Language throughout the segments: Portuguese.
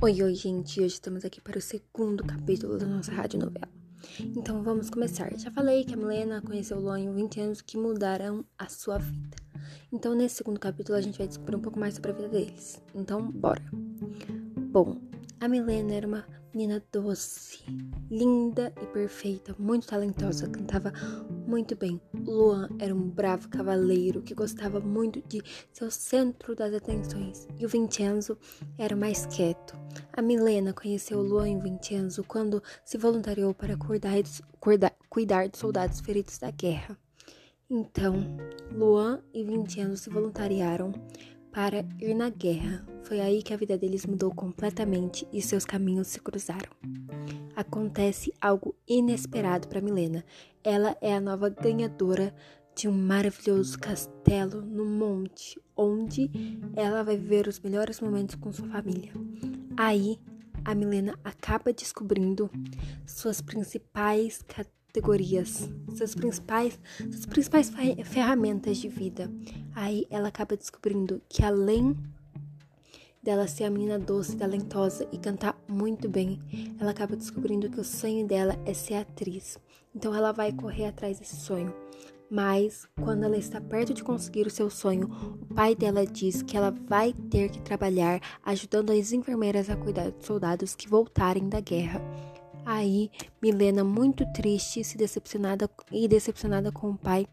Oi, oi, gente. Hoje estamos aqui para o segundo capítulo da nossa radionovela. Então vamos começar. Já falei que a Milena conheceu o em 20 anos que mudaram a sua vida. Então, nesse segundo capítulo, a gente vai descobrir um pouco mais sobre a vida deles. Então, bora. Bom, a Milena era uma menina doce, linda e perfeita, muito talentosa, cantava muito bem. Luan era um bravo cavaleiro que gostava muito de ser o centro das atenções, e o Vincenzo era mais quieto. A Milena conheceu Luan em Vincenzo quando se voluntariou para cuidar, cuidar, cuidar dos soldados feridos da guerra. Então, Luan e Vincenzo se voluntariaram para ir na guerra. Foi aí que a vida deles mudou completamente e seus caminhos se cruzaram. Acontece algo inesperado para Milena. Ela é a nova ganhadora de um maravilhoso castelo no monte, onde ela vai viver os melhores momentos com sua família. Aí, a Milena acaba descobrindo suas principais categorias, suas principais, suas principais ferramentas de vida. Aí ela acaba descobrindo que além dela ser a menina doce, talentosa e cantar muito bem, ela acaba descobrindo que o sonho dela é ser atriz. Então ela vai correr atrás desse sonho. Mas quando ela está perto de conseguir o seu sonho, o pai dela diz que ela vai ter que trabalhar ajudando as enfermeiras a cuidar dos soldados que voltarem da guerra. Aí, Milena, muito triste se decepcionada, e decepcionada com o pai,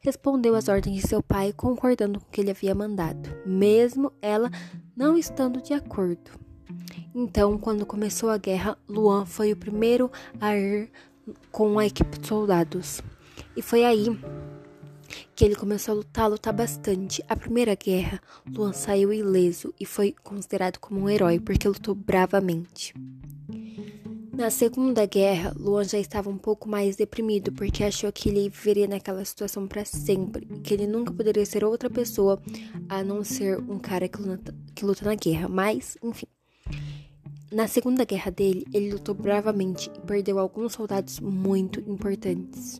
respondeu às ordens de seu pai, concordando com o que ele havia mandado, mesmo ela não estando de acordo. Então, quando começou a guerra, Luan foi o primeiro a ir com a equipe de soldados. E foi aí que ele começou a lutar, a lutar bastante. A primeira guerra, Luan saiu ileso e foi considerado como um herói porque lutou bravamente. Na Segunda Guerra, Luan já estava um pouco mais deprimido porque achou que ele viveria naquela situação para sempre e que ele nunca poderia ser outra pessoa a não ser um cara que luta, que luta na guerra. Mas, enfim. Na Segunda Guerra dele, ele lutou bravamente e perdeu alguns soldados muito importantes.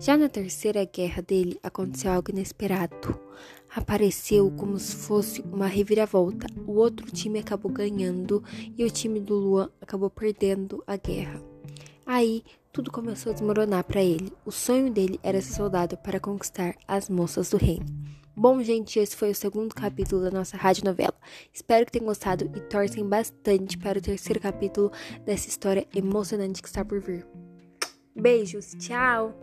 Já na Terceira Guerra dele, aconteceu algo inesperado apareceu como se fosse uma reviravolta. O outro time acabou ganhando e o time do Luan acabou perdendo a guerra. Aí tudo começou a desmoronar para ele. O sonho dele era ser soldado para conquistar as moças do reino. Bom, gente, esse foi o segundo capítulo da nossa rádio novela. Espero que tenham gostado e torcem bastante para o terceiro capítulo dessa história emocionante que está por vir. Beijos, tchau!